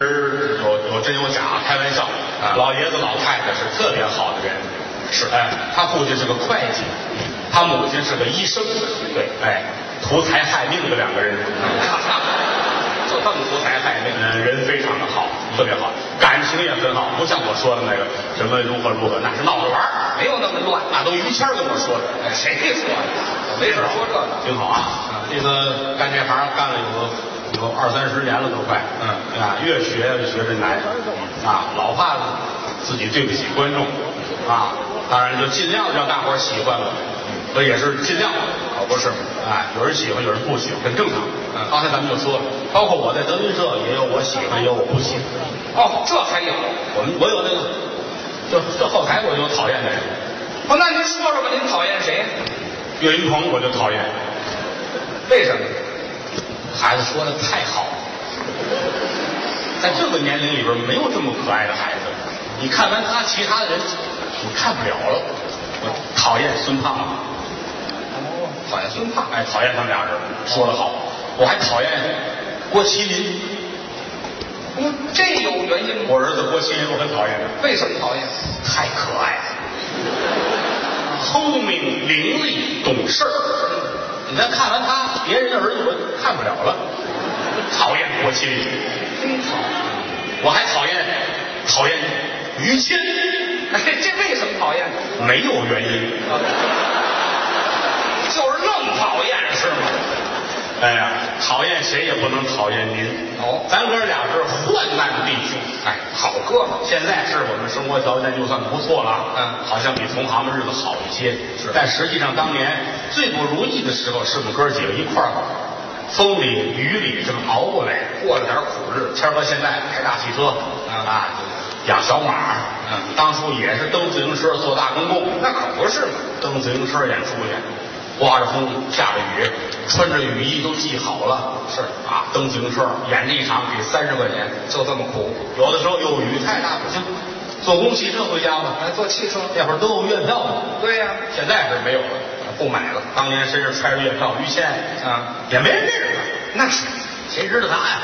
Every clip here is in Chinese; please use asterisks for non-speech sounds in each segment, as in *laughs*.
有有真有假，开玩笑。啊老爷子老太太是特别好的人，是哎，他父亲是个会计，他母亲是个医生，对哎，图财害命的两个人，*laughs* 就这么图财害命。嗯，人非常的好，特别好，感情也很好，不像我说的那个什么如何如何，那是闹着玩儿，没有那么乱。那都于谦跟我说的。哎，谁说的？我没事说这个。挺好啊。这个干这行干了有有二三十年了都快，嗯啊，越学越学着难，啊，老怕自己对不起观众，啊，当然就尽量让大伙儿喜欢了，这也是尽量，可不是吗？哎，有人喜欢，有人不喜欢，很正常。嗯刚才咱们就说了，包括我在德云社也有我喜欢，也有我不喜欢。哦，这还有。我们我有那个，就这后台我就讨厌的人，哦，那您说说吧，您讨厌谁？岳云鹏我就讨厌，为什么？孩子说的太好了，在这个年龄里边没有这么可爱的孩子。你看完他，其他的人你看不了了。我讨厌孙胖，哦，讨厌孙胖。哎，讨厌他们俩人说的好。我还讨厌郭麒麟，嗯，这有原因吗？我儿子郭麒麟我很讨厌他，为什么讨厌？太可爱了，聪明伶俐，懂事儿。你再看完他，别人的儿子我看不了了，讨厌郭麒麟。真好。我还讨厌讨厌于谦，哎，这为什么讨厌？没有原因。*laughs* 就是愣讨厌是吗？哎呀，讨厌谁也不能讨厌您。哦咱哥俩是患难弟兄。哎，好哥们。现在是我们生活条件就算不错了，嗯好像比同行们日子好一些。是但实际上当年最不如意的时候，是我们哥几个一块儿风里雨里这么熬过来。过了点苦日子。谦儿哥现在开大汽车，嗯啊，养小马，嗯当初也是蹬自行车做大公共，那可不是嘛。蹬自行车演出去，刮着风下着雨，穿着雨衣都系好了。是啊，蹬自行车演这一场给三十块钱，就这么苦。有的时候又雨太大不行，坐公汽车回家吧。来坐汽车。那会儿都有月票嘛，对呀、现在是没有了，不买了。当年身上揣着月票，于谦啊，也没人认识他，那是。谁知道他呀？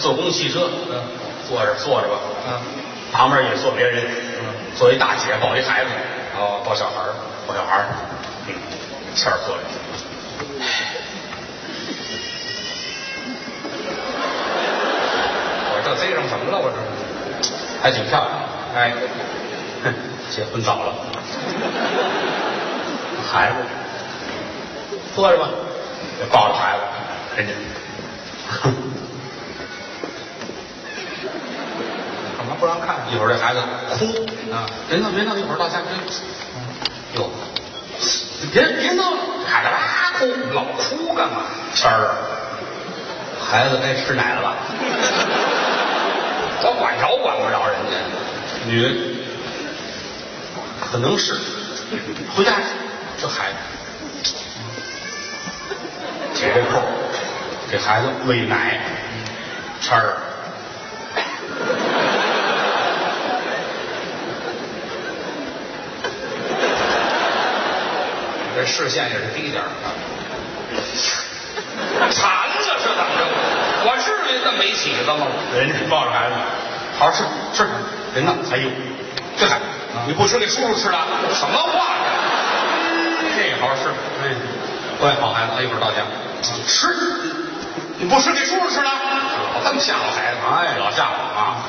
坐公汽车，嗯坐着坐着吧，啊，旁边也坐别人，嗯，坐一大姐抱一孩子，哦，抱小孩儿。抱小孩儿，嗯，谦儿坐着，我这贼上什么了？我这。还挺漂亮，哎，结婚早了，孩子。坐着吧，抱着孩子，人家，哼干嘛不让看？一会儿这孩子哭。啊，别闹别闹，一会儿到家真，哟，别别闹了，孩子哇哭，老哭干嘛？谦儿，孩子该吃奶了吧？我管着管不着人家。女人可能是回家这孩子解这扣，给孩子喂奶，谦儿。这视线也是低点儿。馋了是怎么着？我至于这么没起子吗？人家抱着孩子，好好吃吃，人呢？哎呦，这孩子，你不吃给叔叔吃了？什么话这好好吃，哎，乖好孩子，哎一会儿到家吃，你不吃给叔叔吃了？老？这么吓唬孩子？哎，老吓唬啊，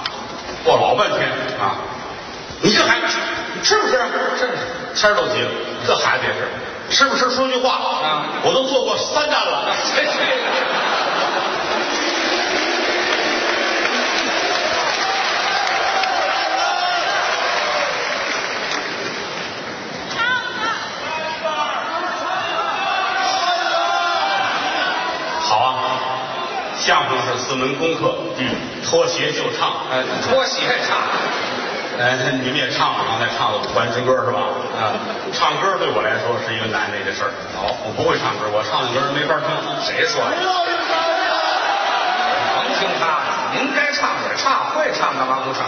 过老半天啊，你这孩子你吃不吃？吃，谦儿都急了，这孩子也是，吃不吃说句话？啊。我都做过三站了。*laughs* 这这。好啊，相声是四门功课，嗯，脱鞋就唱，哎，脱鞋唱，哎，你们也唱了，刚才唱了《五环之歌》是吧？啊，唱歌对我来说是一个难为的事儿。哦我不会唱歌，我唱的歌没法听。谁说的？甭听他的，您该唱也唱，会唱干嘛不唱？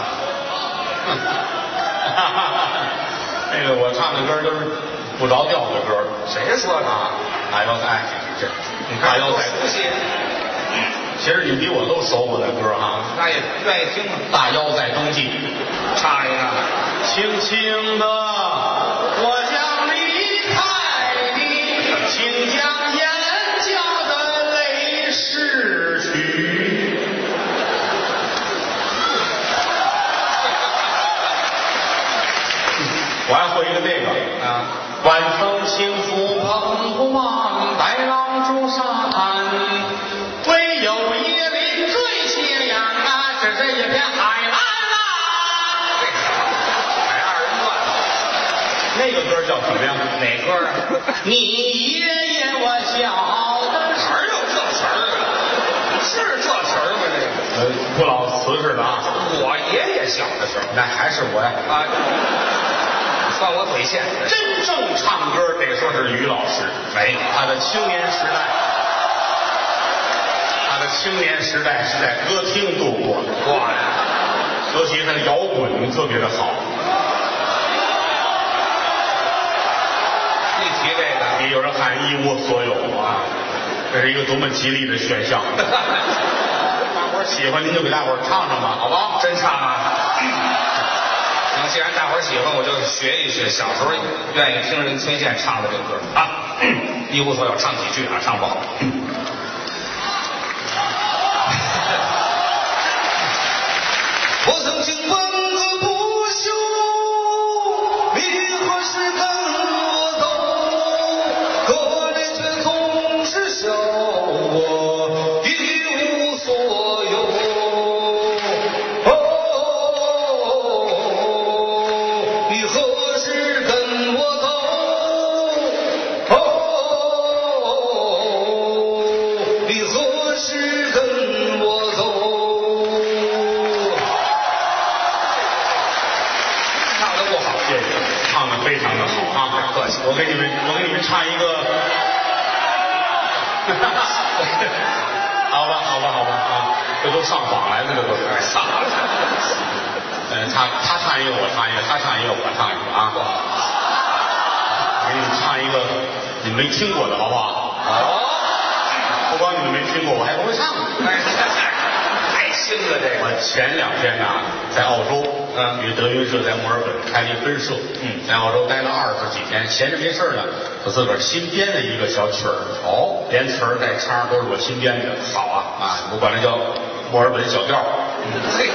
*laughs* 那个我唱的歌都是不着调的歌，谁说的？啊，大腰带，大腰带，熟悉。其实你比我都熟我的歌哈。那也愿意听啊。大腰在冬季，*laughs* 你爷爷我小的时哪儿有这词儿啊？是这词儿吗？这个。呃，不老瓷实的啊，我爷爷小的时候那还是我呀。啊，算我嘴欠。真正唱歌得说是于老师，没他的青年时代，他的青年时代是在歌厅度过的，哇呀，尤其他的摇滚特别的好。有人喊一无所有啊，这是一个多么吉利的选项。大伙儿喜欢您就给大伙儿唱唱吧，好不好？真唱啊！行，既然大伙儿喜欢，我就学一学小时候愿意听人崔健唱的这歌啊，一无所有，唱几句啊，唱不好。没听过的，好不好？哦，不光你们没听过，我还不会唱。哎，太新了这个我。前两天呐，在澳洲，嗯与德云社在墨尔本开了一分社，嗯在澳洲待了二十几天，闲着没事儿呢，我自个儿新编了一个小曲儿，哦，连词儿带腔都是我新编的，好啊啊，我管它叫墨尔本小调儿。嘿，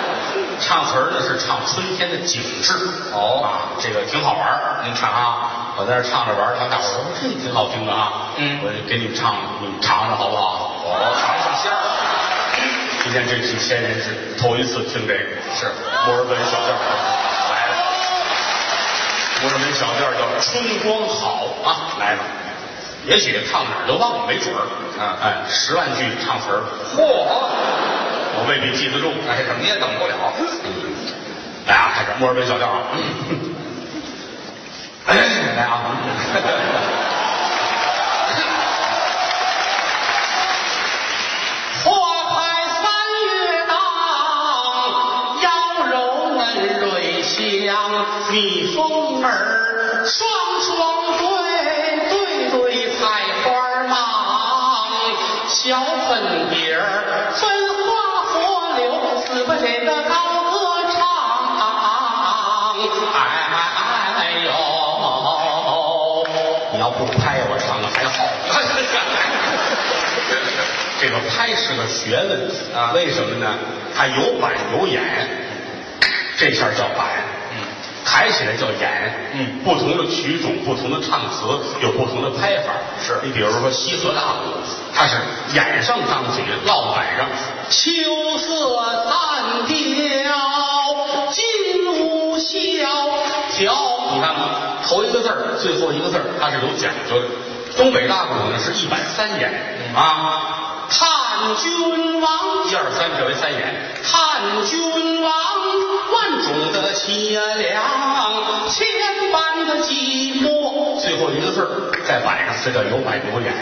*laughs* 唱词儿呢是唱春天的景致，哦啊，这个挺好玩儿。您看啊，我在那唱着玩儿，他们大伙儿说这挺好听的啊，嗯我就给你们唱，你们尝尝好不好？哦，尝尝鲜儿。今天这几千人是头一次听这个，是墨尔本小调来了。墨尔本小调叫《春光好》啊，来了。也许唱哪儿都忘了，没准儿。啊哎，十万句唱词儿，嚯！我未必记得住。哎，怎么也等不了。来啊，开始墨尔本小调啊。*laughs* 来啊！是个学问啊为什么呢？它有板有眼，这下叫板，嗯，抬起来叫眼，嗯不同的曲种、不同的唱词有不同的拍法。是你比如说西河大鼓，它是眼上张嘴，落板上，秋色残凋，金屋萧条。你看看，头一个字儿，最后一个字儿，它是有讲究的。东北大鼓呢是一板三眼啊。探君王，一二三，这为三眼。看君王，万种的凄凉，千般的寂寞。最后一个字儿在晚上，这叫有板有眼。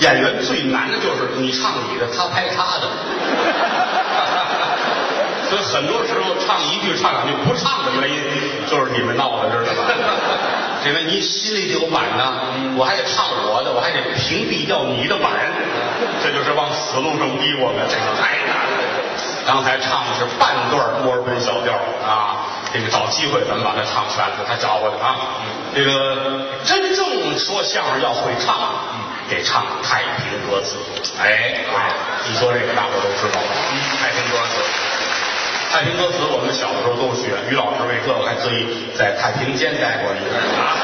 演员最难的就是你唱你的，他拍他的。*laughs* 所以很多时候唱一句唱两句不唱的原因，就是你们闹的，知道吧？因为你心里得有板呢，我还得唱我的，我还得屏蔽掉你的板，这就是往死路上逼我们，这个太难了。刚才唱的是半段墨尔本小调啊，这个找机会咱们把它唱全了，他找我的啊。这个真正说相声要会唱，得唱太平歌词。哎，你说这个大伙都知道了，太平歌词。太平歌词我们小的时候都学，于老师为这个还特意在太平间待过一个啊，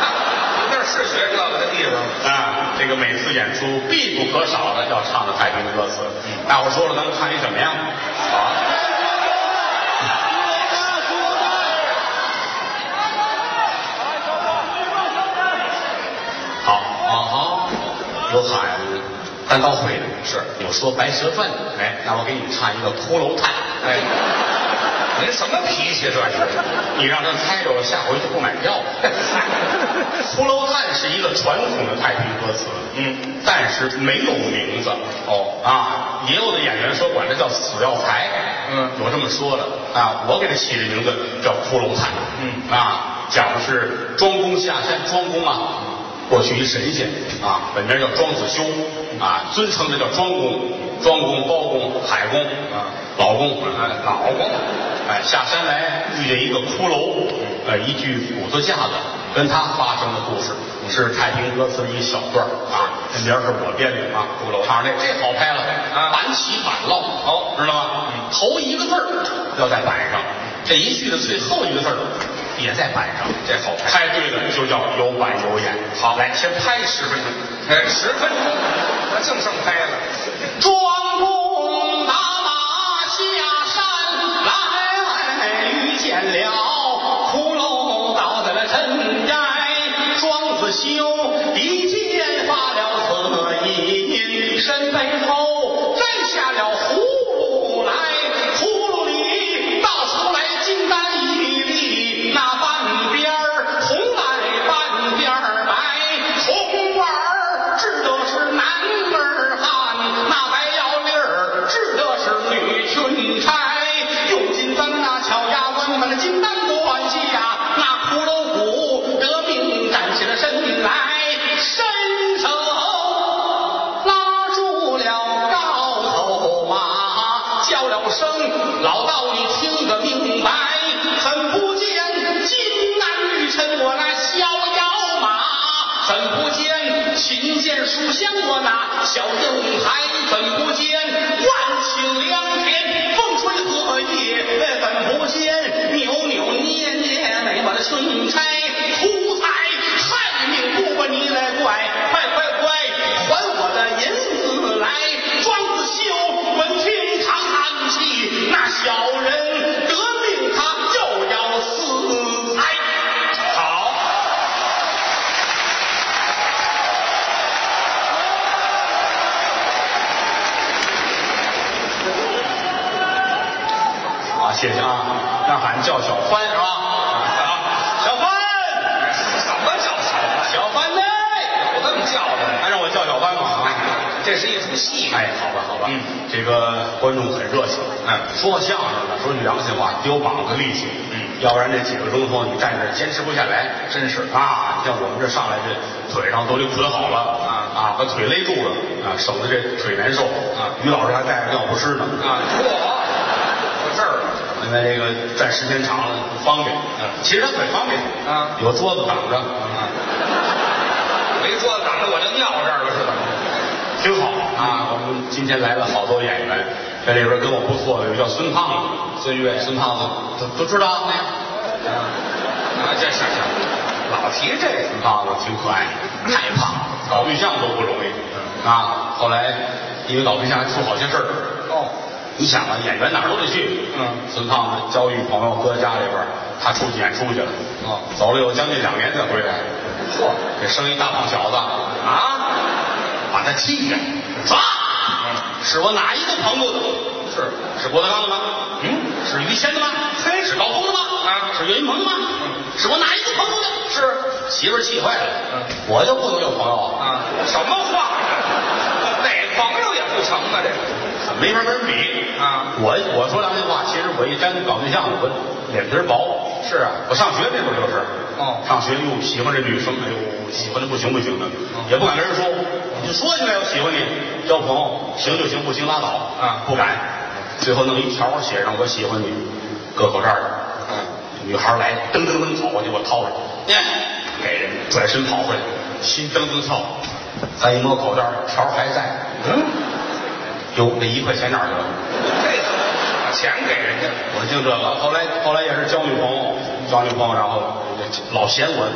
那是学这个的地方。啊。这个每次演出必不可少的要唱的太平歌词。大伙说了，咱们看一什么呀？好。好啊好，有喊单刀会的，是有说白蛇传的，哎，那我给你们唱一个骷髅叹，哎，您什么脾气这是？你让他猜着了，下回就不买票了。骷髅叹是一个传统的太平歌词，嗯，但是没有名字。哦啊，也有的演员说管这叫死要财，嗯有这么说的啊。我给他起的名字叫骷髅叹，嗯啊，讲的是庄公下山，庄公啊，过去一神仙啊，本名叫庄子修啊，尊称的叫庄公，庄公、包公、海公啊，老公，哎，老公，哎，下山来遇见一个骷髅，呃，一具骨头架子，跟他发生的故事，是太平歌词的一小段儿啊，这名儿是我编的啊，骷髅唱这这好拍了，啊板起板落，好知道吗？头一个字儿要在板上，这一句的最后一个字儿也在板上，这好拍拍对了就叫有板有眼。好，来先拍十分钟。哎，十分钟，那净剩拍了。庄见了骷髅倒在了尘埃。庄子修书香我那小灯台？怎不见是一出戏。哎，好吧，好吧，嗯，这个观众很热情，哎说相声的，说句良心话，得有膀子力气，嗯。要不然这几个钟头你站这坚持不下来，真是啊！像我们这上来这腿上都得捆好了，啊。啊，把腿勒住了，啊，省得这腿难受，啊。于老师还带着尿不湿呢，啊，嚯，到这儿了。因为这个站时间长了不方便，嗯。其实他腿方便，啊。有桌子挡着，啊，没桌子挡着我就尿这儿了是吧？挺好啊。我们今天来了好多演员，这里边跟我不错的有叫孙胖子，孙越孙胖子都都知道啊，那个啊，这是是，老提这个。孙胖子挺可爱，太胖，搞对象都不容易啊。后来因为搞对象还出好些事儿。哦，你想啊，演员哪儿都得去。嗯孙胖子交一朋友搁家里边，他出去演出去了。哦走了有将近两年才回来。嚯这生一大胖小子啊，把他气的，抓！是我哪一个朋友的？是是郭德纲的吗？嗯，是于谦的吗？嘿是高峰的吗？啊是岳云鹏的吗？嗯是我哪一个朋友的？是媳妇气坏了。嗯我就不能有朋友啊？啊，什么话朋友也不成啊？这个没法跟人比啊我我说良心话，其实我一沾搞对象，我脸皮儿薄。是啊我上学那会儿就是。哦上学哟，喜欢这女生，哎呦，喜欢的不行不行的，也不敢跟人说。你说起来我喜欢你，交朋友，行就行，不行拉倒。啊不敢。最后弄一条写上我喜欢你，搁口袋儿。嗯，女孩来，噔噔噔跑过去，我掏着，耶，给人转身跑回来，心噔噔跳。再一摸口袋，条还在。嗯，哟，那一块钱哪儿去了？这个把钱给人家，我就这个，后来后来也是交女朋友，交女朋友，然后老嫌我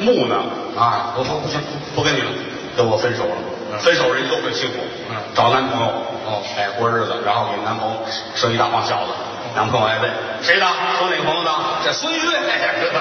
木讷。啊，我说不行，不跟你了，跟我分手了。分手人都很辛苦，嗯。找男朋友，哦。哎，过日子，然后给男朋友生一大胖小子，男朋友还问谁的，说哪个朋友的，这孙越，哎呀，知道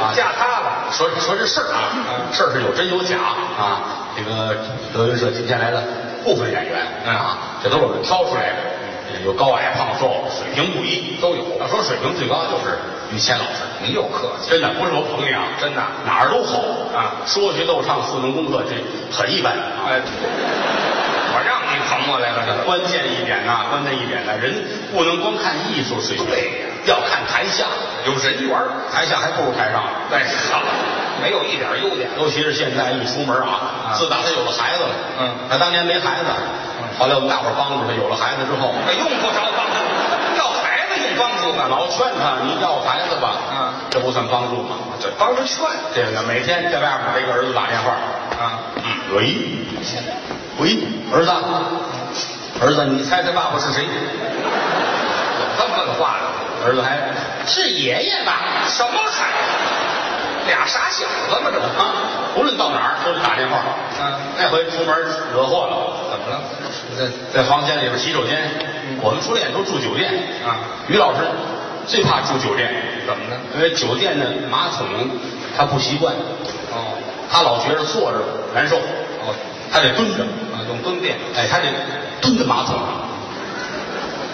啊。嫁他了，说说这事儿啊，嗯。事儿是有真有假啊。这个德云社今天来了部分演员嗯。啊，这都是我们挑出来的，有高矮胖瘦，水平不一都有。要说水平最高就是于谦老师，您又客气，真的不是我捧你啊，真的。哪儿都好啊。说学逗唱四门功课这很一般啊。哎，我让你捧我来了，这 *laughs* 关键一点呐、关键一点呢，人不能光看艺术水平，对呀。要看台下，有人缘儿，台下还不如台上。哎，好，没有一点优点，尤其是现在一出门啊，啊自打他有了孩子了，嗯他当年没孩子，后来我们大伙儿帮助他，有了孩子之后，哎，用不着帮助，要孩子用帮助干嘛？老劝他你要孩子吧，嗯这不算帮助吗？这帮着劝这个每天在外面给个儿子打电话，啊，喂，喂，儿子，儿子，你猜猜爸爸是谁？有这么问话呢？儿子还是爷爷吧？什么孩子？俩傻小子嘛？这不啊，无论到哪儿都得打电话。嗯那回出门惹祸了，怎么了？在在房间里边洗手间，我们初恋都住酒店啊。于老师最怕住酒店，怎么呢？因为酒店的马桶他不习惯，哦他老觉着坐着难受，哦，他得蹲着，啊，用蹲便，哎，他得蹲在马桶上，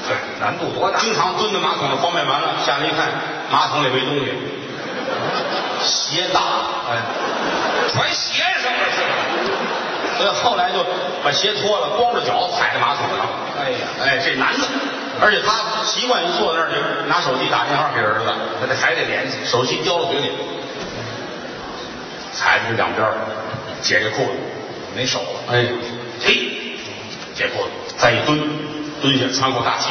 对，难度多大？经常蹲在马桶上方便完了，下来一看马桶里没东西，鞋大，哎，穿鞋上了是吧？所以后来就把鞋脱了，光着脚踩在马桶上。哎呀，哎，这男的，而且他习惯于坐在那儿就拿手机打电话给儿子，他得还得联系。手机叼到嘴里，踩着这两边解这裤子，没手了，哎，嘿，解裤子，再一蹲，蹲下喘口大气，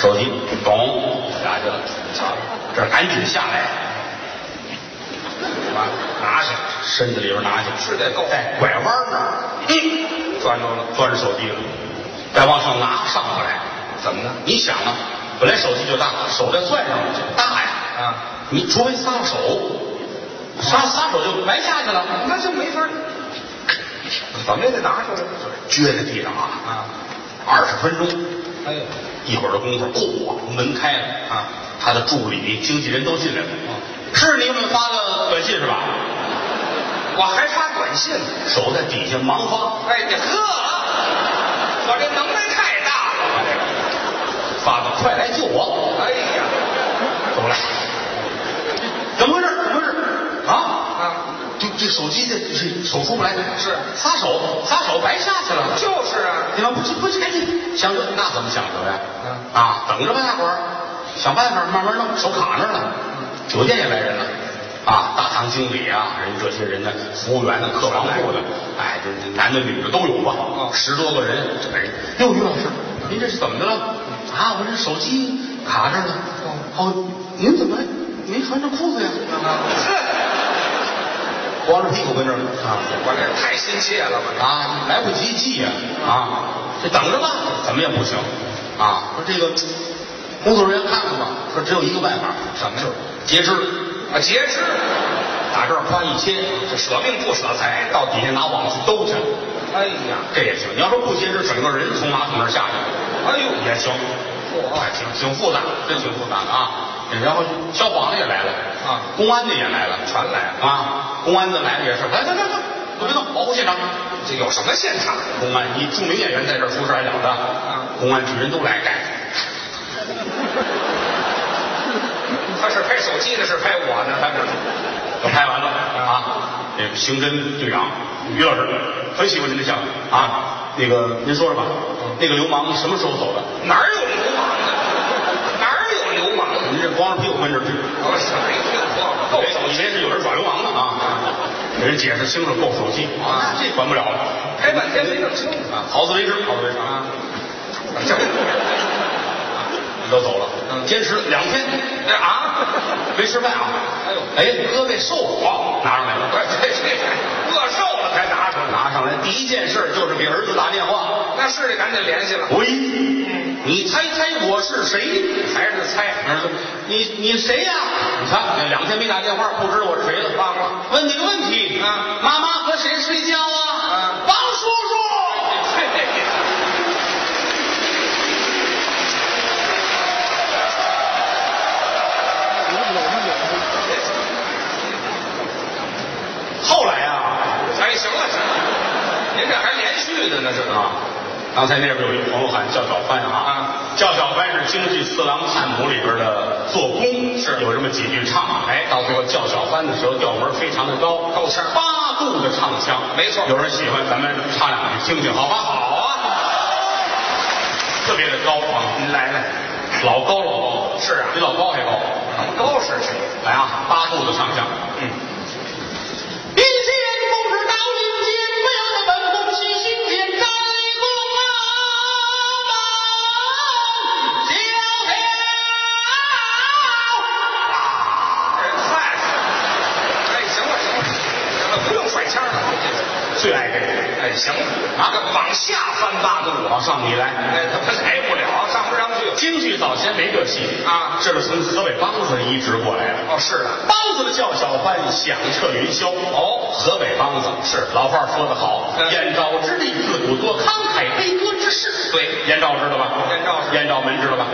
手机咚下去了，瞧，这赶紧下来，完拿下，身子里边拿去，是得够在拐弯那儿，嗯，攥着了。攥着手机了，再往上拿上不来，怎么呢？你想啊，本来手机就大，手再攥上就大呀，啊，你除非撒手，撒撒手就白下去了，那就没法儿，怎么也得拿出来。撅在地上啊，啊，二十分钟，哎呦，一会儿的功夫，嚯，门开了啊，他的助理、经纪人都进来了，啊是你们发的短信是吧？我还发短信呢。手在底下忙发，哎呀呵，我这能耐太大了。发的快来救我，哎呀，怎么了，怎么回事？怎么回事？啊？啊，这这手机这这手出不来，是撒手撒手白下去你们不不赶紧想着那怎么想着呀？嗯啊，等着吧，大伙儿想办法慢慢弄，手卡那儿了。酒店也来人了，啊，大堂经理啊，人这些人呢，服务员呢，客房部的，哎，这这男的女的都有吧，啊十多个人，这个人，哟，于老师，您这是怎么的了？啊，我这手机卡这儿了。哦，您怎么没穿着裤子呀？*laughs* 呵，光着屁股跟这儿啊。我这太心切了，我这。啊，来不及记呀、啊，这等着吧，怎么也不行啊。说这个工作人员看看吧，说只有一个办法，什么呀？截肢，啊，截肢，打这儿夸一切，这舍命不舍财。到底下拿网去兜去，哎呀，这也行。你要说不截肢，整个人从马桶那儿下去，哎呦，也行，挺挺复杂，真挺复杂的啊。然后消防的也来了啊公安的也来了，全来了。啊，公安的来了也是，来来来来，别别动，保护现场。这有什么现场？公安你著名演员在这儿出事还了得？公安局人都来干。他是拍手机的，是拍我呢？他这都拍完了啊。这个刑侦队长于老师很喜欢您的相声啊。那个您说说吧，那个流氓什么时候走的？哪儿有流是光着屁股跟这儿去。我是没听说过，够手以为是有人耍流氓呢。啊！给人解释清楚，够手机。啊，这管不了。了。开半天没弄清楚啊，好自为之，好自为之啊！这都走了，嗯。坚持两天。这啊，没吃饭啊。哎呦。哎，胳膊瘦了，拿上来了。不是这这饿瘦了才拿出来，拿上来，第一件事就是给儿子打电话。那是得赶紧联系了，喂，你猜猜我是谁？还是猜儿子，你你谁呀、你看，两天没打电话，不知道我是谁了。忘了问你个问题啊妈妈和谁睡觉啊？啊王叔叔。嘿嘿嘿后来啊哎，行了行了，您这还连续的呢，这啊，刚才那边有一朋友喊叫小帆啊啊，叫小帆是京剧《四郎探母》里边的做工，是有这么几句唱，哎，到最后叫小帆的时候调门非常的高，高腔八度的唱腔，没错有人喜欢，咱们唱两句听听，好吧？好啊，特别的高啊，您来来，老高老高，是啊比老高还高。高是谁？来啊，八度的唱腔，嗯。早先没这戏啊这是从河北梆子移植过来的。哦，是的，梆子的叫小帆，响彻云霄。哦，河北梆子是老话说得好，嗯燕赵之地自古多慷慨悲歌之士。对燕赵知道吧？燕赵燕赵门知道吧？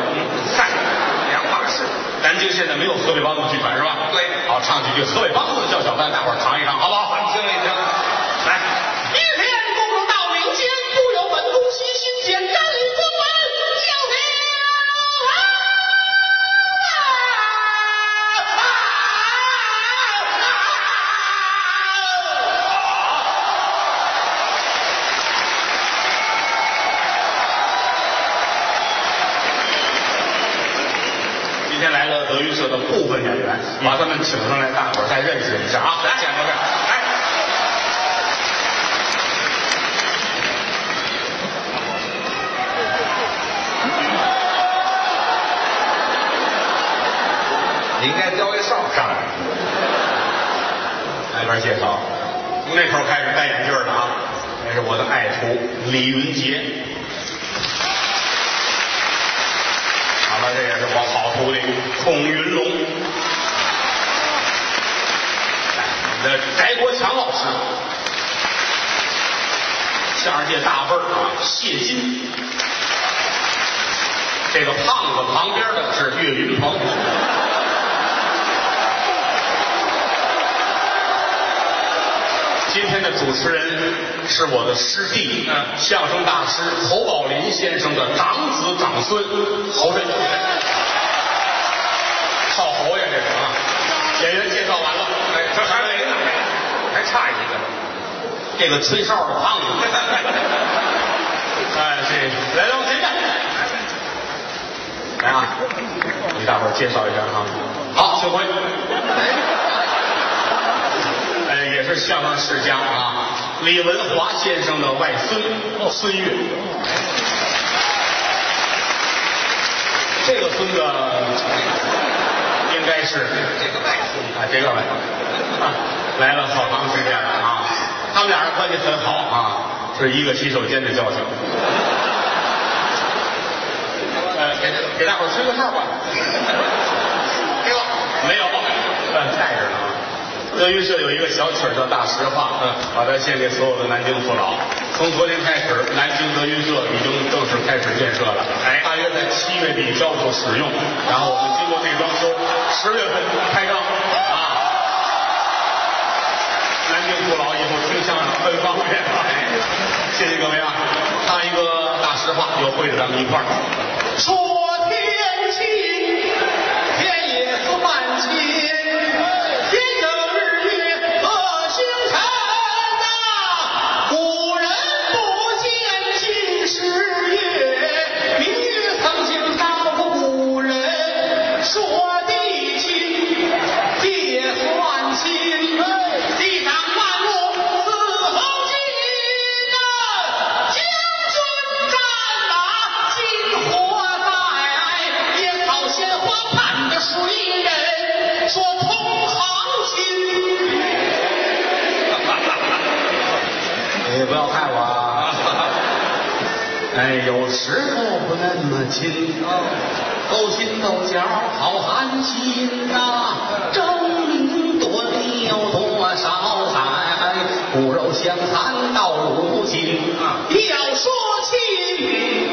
嗨，两码事。南京现在没有河北梆子剧团是吧？对好，唱几句河北梆子的叫小帆，大伙儿尝一尝，好不好？听一听，从那头开始戴眼镜的啊，这是我的爱徒李云杰。好了，这也是我好徒弟孔云龙。哎，我们的翟国强老师，相声界大辈儿啊，谢金。这个胖子旁边的是岳云鹏。今天的主持人是我的师弟，嗯。相声大师侯宝林先生的长子长孙侯震。少侯爷这是啊，演员介绍完了，哎，这还没呢，还差一个。这个吹哨的胖子，哎，这来了，谁站？来啊，给大伙介绍一下啊。好，幸会。呃，也是相声世家啊，李文华先生的外孙孙越。这个孙子应该是这个外孙啊，这个吧，啊，来了好长时间了啊，他们俩人关系很好啊，是一个洗手间的交情。呃，给给大伙儿吹个哨吧。给我没有，呃，带着呢啊。*laughs* 德云社有一个小曲儿叫《大实话》，嗯把它献给所有的南京父老。从昨天开始，南京德云社已经正式开始建设了，哎大约在七月底交付使用，然后我们经过内装修，十月份开张啊。南京父老以后听相声很方便哎！谢谢各位啊！唱一个大实话，有会的咱们一块儿。也，不要害我啊！*laughs* 哎，有时候不那么亲，勾心斗角，好寒心呐、争名夺利有多少载，骨肉相残到如今，要说清。